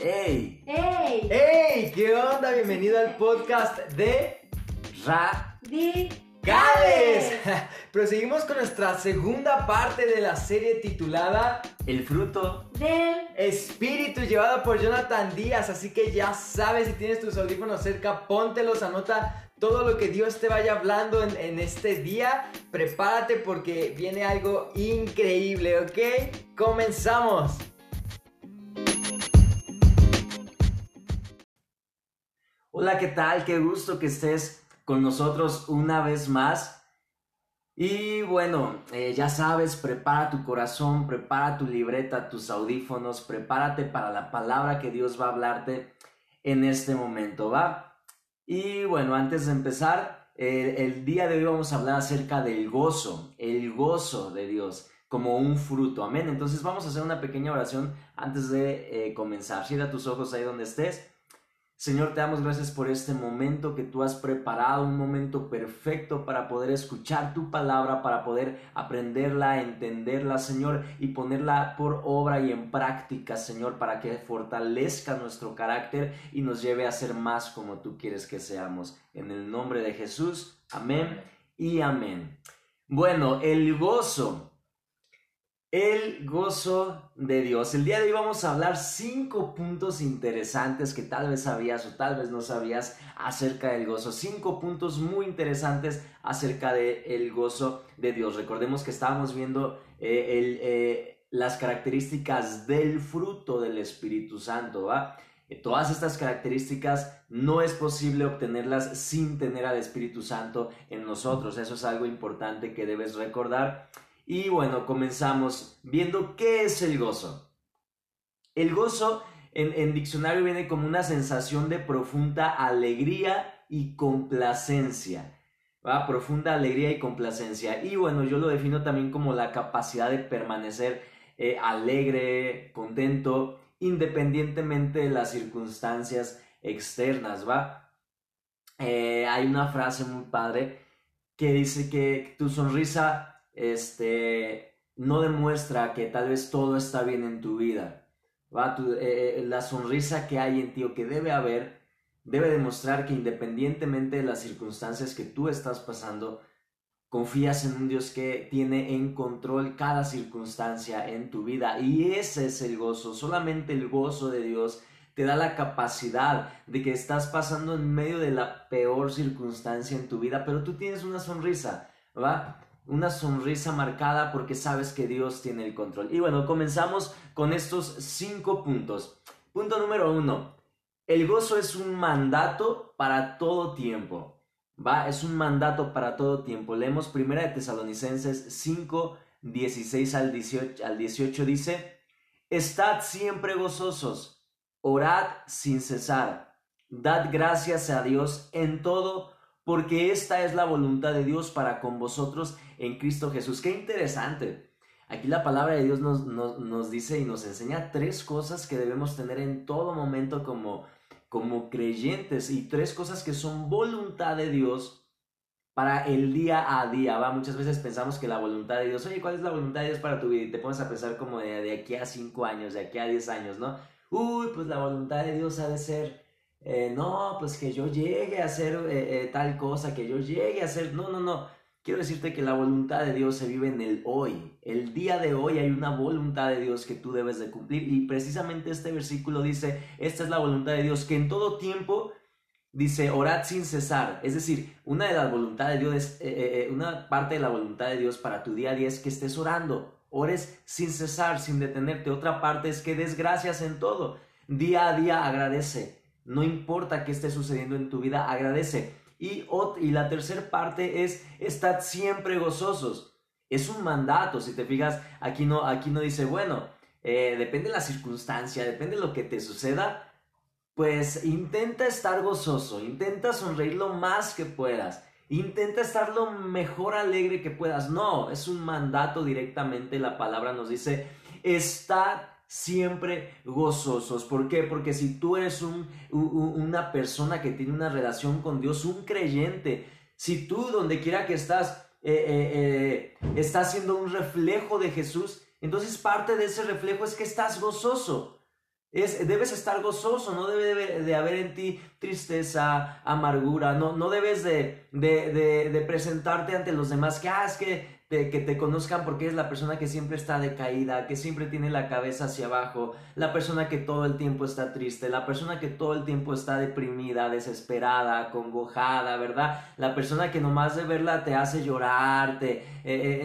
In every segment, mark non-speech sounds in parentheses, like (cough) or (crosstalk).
¡Ey! ¡Ey! ¡Ey! ¿Qué onda? Bienvenido al podcast de Radicales. (laughs) Proseguimos con nuestra segunda parte de la serie titulada El fruto del Espíritu, llevada por Jonathan Díaz. Así que ya sabes, si tienes tus audífonos cerca, póntelos, anota todo lo que Dios te vaya hablando en, en, este día. Prepárate porque viene algo increíble, ¿ok? Comenzamos. Hola, ¿qué tal? Qué gusto que estés con nosotros una vez más. Y bueno, eh, ya sabes, prepara tu corazón, prepara tu libreta, tus audífonos, prepárate para la palabra que Dios va a hablarte en este momento, ¿va? Y bueno, antes de empezar, el día de hoy vamos a hablar acerca del gozo, el gozo de Dios como un fruto, amén. Entonces vamos a hacer una pequeña oración antes de eh, comenzar. Cierra tus ojos ahí donde estés. Señor, te damos gracias por este momento que tú has preparado, un momento perfecto para poder escuchar tu palabra, para poder aprenderla, entenderla, Señor, y ponerla por obra y en práctica, Señor, para que fortalezca nuestro carácter y nos lleve a ser más como tú quieres que seamos. En el nombre de Jesús, amén y amén. Bueno, el gozo el gozo de Dios. El día de hoy vamos a hablar cinco puntos interesantes que tal vez sabías o tal vez no sabías acerca del gozo. Cinco puntos muy interesantes acerca del el gozo de Dios. Recordemos que estábamos viendo eh, eh, las características del fruto del Espíritu Santo. ¿va? Eh, todas estas características no es posible obtenerlas sin tener al Espíritu Santo en nosotros. Eso es algo importante que debes recordar. Y bueno, comenzamos viendo qué es el gozo. El gozo en, diccionario viene como una sensación de profunda alegría y complacencia. ¿va? Profunda alegría y complacencia. Y bueno, yo lo defino también como la capacidad de permanecer eh, alegre, contento, independientemente de las circunstancias externas, ¿va? Eh, hay una frase muy padre que dice que tu sonrisa este, no demuestra que tal vez todo está bien en tu vida. ¿va? Eh, eh, la sonrisa que hay en ti o que debe haber debe demostrar que independientemente de las circunstancias que tú estás pasando, confías en un Dios que tiene en control cada circunstancia en tu vida. Y ese es el gozo, solamente el gozo de Dios te da la capacidad de que estás pasando en medio de la peor circunstancia en tu vida, pero tú tienes una sonrisa, ¿va? Una sonrisa marcada porque sabes que Dios tiene el control. Y bueno, comenzamos con estos cinco puntos. Punto número uno, el gozo es un mandato para todo tiempo. Va, es un mandato para todo tiempo. Leemos primera de Tesalonicenses 5, 16 al 18, al 18 dice, Estad siempre gozosos, orad sin cesar, dad gracias a Dios en todo, porque esta es la voluntad de Dios para con vosotros en Cristo Jesús. Qué interesante. Aquí la palabra de Dios nos, nos, dice y nos enseña tres cosas que debemos tener en todo momento como, como creyentes y tres cosas que son voluntad de Dios para el día a día, ¿va? Muchas veces pensamos que la voluntad de Dios, oye, ¿cuál es la voluntad de Dios para tu vida? Y te pones a pensar como de, aquí a cinco años, de aquí a diez años, ¿no? Uy, pues la voluntad de Dios ha de ser, eh, no, pues que yo llegue a hacer eh, eh, tal cosa, que yo llegue a hacer, no, no, no. Quiero decirte que la voluntad de Dios se vive en el hoy. El día de hoy hay una voluntad de Dios que tú debes de cumplir. Y precisamente este versículo dice, esta es la voluntad de Dios, que en todo tiempo dice, orad sin cesar. Es decir, una de las voluntades de Dios, eh, una parte de la voluntad de Dios para tu día a día es que estés orando. Ores sin cesar, sin detenerte. Otra parte es que des gracias en todo. Día a día agradece. No importa qué esté sucediendo en tu vida, agradece. Y, y la tercera parte es, estad siempre gozosos. Es un mandato, si te fijas, aquí no, aquí no dice, bueno, eh, depende de la circunstancia, depende de lo que te suceda, pues intenta estar gozoso, intenta sonreír lo más que puedas, intenta estar lo mejor alegre que puedas. No, es un mandato directamente, la palabra nos dice, estad siempre gozosos. ¿Por qué? Porque si tú eres un, una persona que tiene una relación con Dios, un creyente, si tú donde quiera que estás, eh, eh, eh, estás siendo un reflejo de Jesús, entonces parte de ese reflejo es que estás gozoso. Es, debes estar gozoso, no debe de, haber en ti tristeza, amargura, no, no debes de, de, de, presentarte ante los demás que, ah, es que que te conozcan porque es la persona que siempre está decaída, que siempre tiene la cabeza hacia abajo, la persona que todo el tiempo está triste, la persona que todo el tiempo está deprimida, desesperada, congojada, ¿verdad? La persona que nomás de verla te hace llorarte.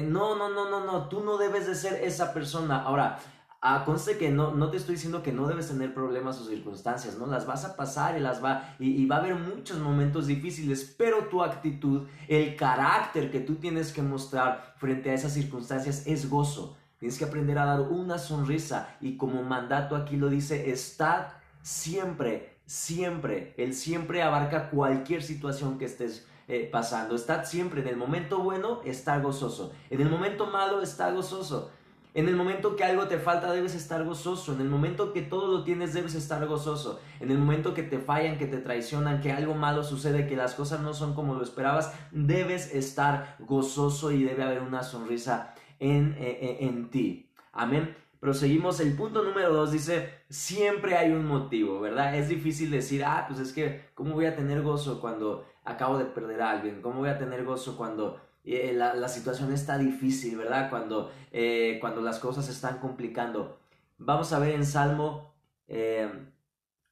no, no, no, no, no, tú no debes de ser esa persona. Ahora, Ah, conste que no, no te estoy diciendo que no debes tener problemas o circunstancias, ¿no? Las vas a pasar y las va, y, va a haber muchos momentos difíciles, pero tu actitud, el carácter que tú tienes que mostrar frente a esas circunstancias es gozo. Tienes que aprender a dar una sonrisa y como mandato aquí lo dice, estad siempre, siempre, el siempre abarca cualquier situación que estés eh, pasando. Estad siempre en el momento bueno, está gozoso. En el momento malo, está gozoso. En el momento que algo te falta debes estar gozoso. En el momento que todo lo tienes debes estar gozoso. En el momento que te fallan, que te traicionan, que algo malo sucede, que las cosas no son como lo esperabas, debes estar gozoso y debe haber una sonrisa en, eh, eh, ti. Amén. Proseguimos. El punto número dos dice, siempre hay un motivo, ¿verdad? Es difícil decir, ah, pues es que, ¿cómo voy a tener gozo cuando acabo de perder a alguien? ¿Cómo voy a tener gozo cuando eh, la, situación está difícil, ¿verdad? Cuando, eh, cuando las cosas se están complicando. Vamos a ver en Salmo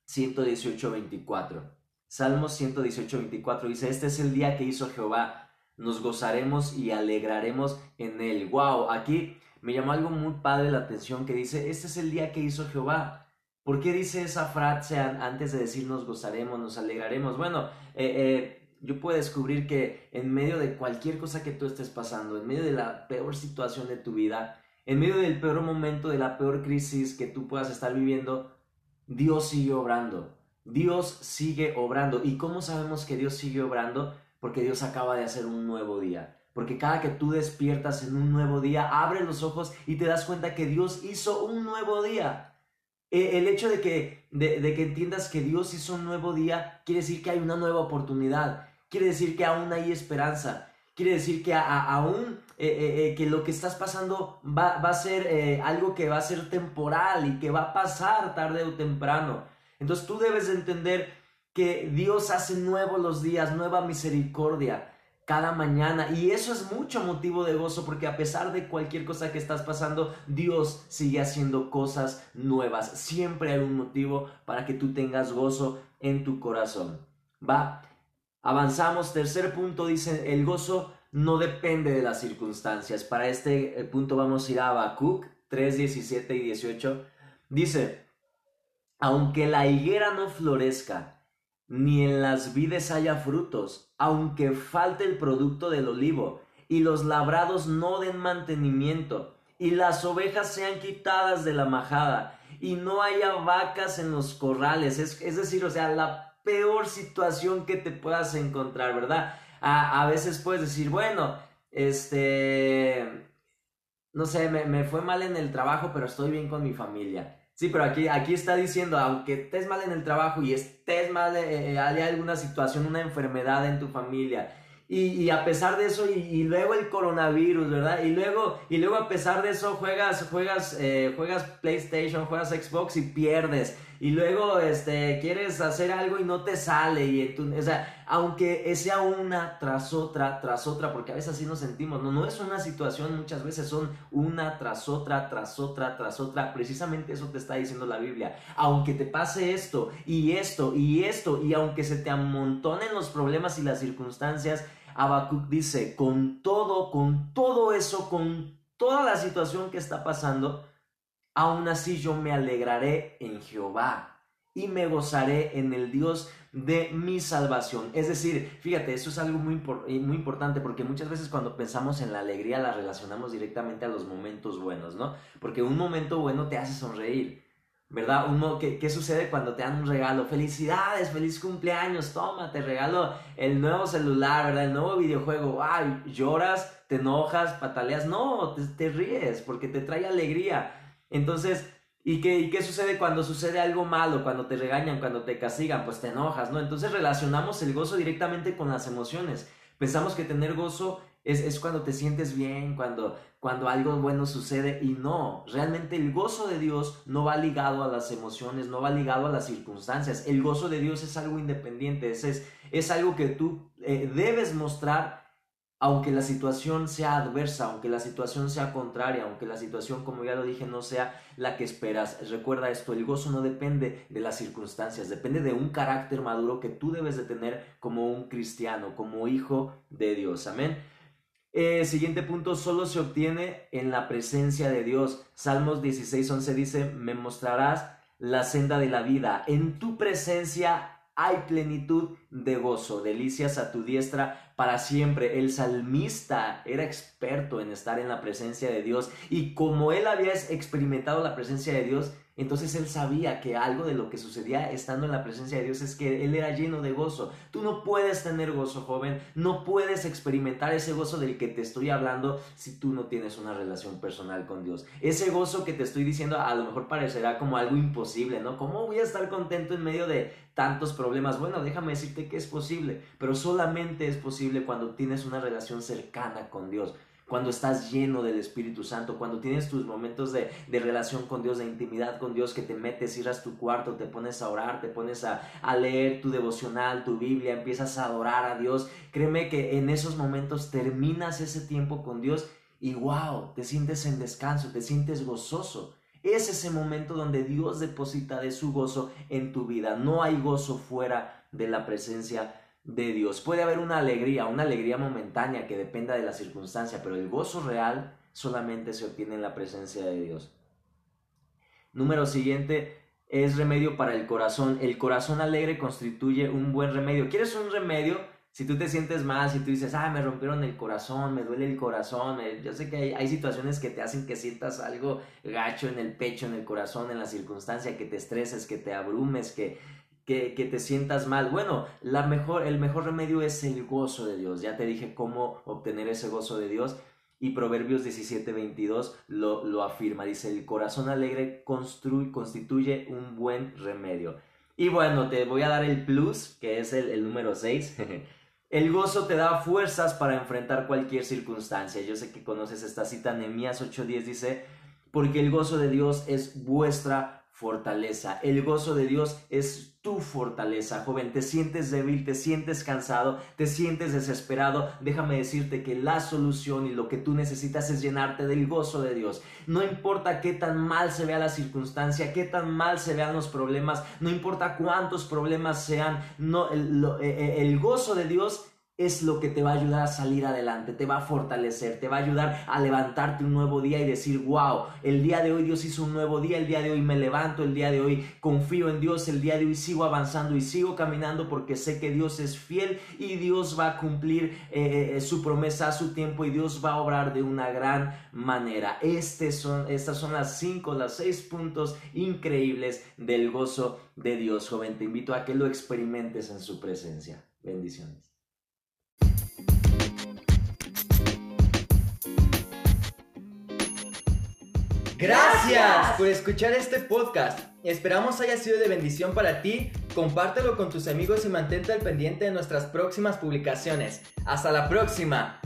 118, eh, 24. Salmo 118, 24 dice, este es el día que hizo Jehová, nos gozaremos y alegraremos en él. Wow, aquí me llamó algo muy padre la atención que dice, este es el día que hizo Jehová. ¿Por qué dice esa frase antes de decir nos gozaremos, nos alegraremos? Bueno, eh, yo puedo descubrir que en medio de cualquier cosa que tú estés pasando, en medio de la peor situación de tu vida, en medio del peor momento, de la peor crisis que tú puedas estar viviendo, Dios sigue obrando. Dios sigue obrando. ¿Y cómo sabemos que Dios sigue obrando? Porque Dios acaba de hacer un nuevo día. Porque cada que tú despiertas en un nuevo día, abres los ojos y te das cuenta que Dios hizo un nuevo día. E, el hecho de que, de, de que entiendas que Dios hizo un nuevo día quiere decir que hay una nueva oportunidad quiere decir que aún hay esperanza. Quiere decir que aún eh, eh, eh, que lo que estás pasando va, a ser algo que va a ser temporal y que va a pasar tarde o temprano. Entonces tú debes entender que Dios hace nuevos los días, nueva misericordia cada mañana. Y eso es mucho motivo de gozo porque a pesar de cualquier cosa que estás pasando, Dios sigue haciendo cosas nuevas. Siempre hay un motivo para que tú tengas gozo en tu corazón. Va. Avanzamos, tercer punto, dice, el gozo no depende de las circunstancias. Para este eh, punto vamos a ir a Habacuc 3, 17 y 18. Dice, aunque la higuera no florezca, ni en las vides haya frutos, aunque falte el producto del olivo, y los labrados no den mantenimiento, y las ovejas sean quitadas de la majada, y no haya vacas en los corrales. Es, es decir, o sea, la peor situación que te puedas encontrar, ¿verdad? A, veces puedes decir, bueno, este, no sé, me, fue mal en el trabajo, pero estoy bien con mi familia. Sí, pero aquí, aquí está diciendo, aunque estés mal en el trabajo y estés mal, eh, eh hay alguna situación, una enfermedad en tu familia, y, a pesar de eso, y, luego el coronavirus, ¿verdad? Y luego, y luego a pesar de eso, juegas, juegas, eh, juegas PlayStation, juegas Xbox y pierdes. Y luego, este, quieres hacer algo y no te sale. Y o sea, aunque sea una tras otra, tras otra, porque a veces así nos sentimos, no, no es una situación, muchas veces son una tras otra, tras otra, tras otra. Precisamente eso te está diciendo la Biblia. Aunque te pase esto, y esto, y esto, y aunque se te amontonen los problemas y las circunstancias, Habacuc dice, con todo, con todo eso, con toda la situación que está pasando, aún así yo me alegraré en Jehová y me gozaré en el Dios de mi salvación. Es decir, fíjate, eso es algo muy, muy importante porque muchas veces cuando pensamos en la alegría la relacionamos directamente a los momentos buenos, ¿no? Porque un momento bueno te hace sonreír. ¿verdad? Uno, ¿qué, ¿qué, sucede cuando te dan un regalo? Felicidades, feliz cumpleaños, toma, te regalo el nuevo celular, ¿verdad? El nuevo videojuego, ay, lloras, te enojas, pataleas, no, te, ríes porque te trae alegría. Entonces, ¿y qué, ¿y qué sucede cuando sucede algo malo, cuando te regañan, cuando te castigan? Pues te enojas, ¿no? Entonces relacionamos el gozo directamente con las emociones. Pensamos que tener gozo es, cuando te sientes bien, cuando, cuando algo bueno sucede y no, realmente el gozo de Dios no va ligado a las emociones, no va ligado a las circunstancias. El gozo de Dios es algo independiente, es, es, algo que tú eh, debes mostrar aunque la situación sea adversa, aunque la situación sea contraria, aunque la situación, como ya lo dije, no sea la que esperas. Recuerda esto, el gozo no depende de las circunstancias, depende de un carácter maduro que tú debes de tener como un cristiano, como hijo de Dios. Amén. Eh, siguiente punto, solo se obtiene en la presencia de Dios. Salmos 16:11 dice, me mostrarás la senda de la vida. En tu presencia hay plenitud de gozo, delicias a tu diestra para siempre. El salmista era experto en estar en la presencia de Dios y como él había experimentado la presencia de Dios, entonces él sabía que algo de lo que sucedía estando en la presencia de Dios es que él era lleno de gozo. Tú no puedes tener gozo, joven, no puedes experimentar ese gozo del que te estoy hablando si tú no tienes una relación personal con Dios. Ese gozo que te estoy diciendo a lo mejor parecerá como algo imposible, ¿no? ¿Cómo voy a estar contento en medio de tantos problemas? Bueno, déjame decirte que es posible, pero solamente es posible cuando tienes una relación cercana con Dios cuando estás lleno del Espíritu Santo, cuando tienes tus momentos de, relación con Dios, de intimidad con Dios, que te metes, cierras tu cuarto, te pones a orar, te pones a, a leer tu devocional, tu Biblia, empiezas a adorar a Dios. Créeme que en esos momentos terminas ese tiempo con Dios y wow, te sientes en descanso, te sientes gozoso. Es ese momento donde Dios deposita de su gozo en tu vida. No hay gozo fuera de la presencia de Dios. Puede haber una alegría, una alegría momentánea que dependa de la circunstancia, pero el gozo real solamente se obtiene en la presencia de Dios. Número siguiente es remedio para el corazón. El corazón alegre constituye un buen remedio. ¿Quieres un remedio? Si tú te sientes mal, si tú dices, ah, me rompieron el corazón, me duele el corazón, yo sé que hay, hay, situaciones que te hacen que sientas algo gacho en el pecho, en el corazón, en la circunstancia, que te estreses, que te abrumes, que, que, te sientas mal. Bueno, la mejor, el mejor remedio es el gozo de Dios. Ya te dije cómo obtener ese gozo de Dios. Y Proverbios 17:22 lo, lo afirma. Dice, el corazón alegre construye, constituye un buen remedio. Y bueno, te voy a dar el plus, que es el, el número 6. (laughs) el gozo te da fuerzas para enfrentar cualquier circunstancia. Yo sé que conoces esta cita, Nehemías 8:10 dice, porque el gozo de Dios es vuestra fortaleza. El gozo de Dios es tu fortaleza, joven. Te sientes débil, te sientes cansado, te sientes desesperado. Déjame decirte que la solución y lo que tú necesitas es llenarte del gozo de Dios. No importa qué tan mal se vea la circunstancia, qué tan mal se vean los problemas, no importa cuántos problemas sean, no, el, eh, eh, el gozo de Dios es lo que te va a ayudar a salir adelante, te va a fortalecer, te va a ayudar a levantarte un nuevo día y decir, wow, el día de hoy Dios hizo un nuevo día, el día de hoy me levanto, el día de hoy confío en Dios, el día de hoy sigo avanzando y sigo caminando porque sé que Dios es fiel y Dios va a cumplir eh, eh, su promesa a su tiempo y Dios va a obrar de una gran manera. Este son, estas son las cinco, las seis puntos increíbles del gozo de Dios, joven. Te invito a que lo experimentes en su presencia. Bendiciones. Gracias por escuchar este podcast. Esperamos haya sido de bendición para ti. Compártelo con tus amigos y mantente al pendiente de nuestras próximas publicaciones. Hasta la próxima.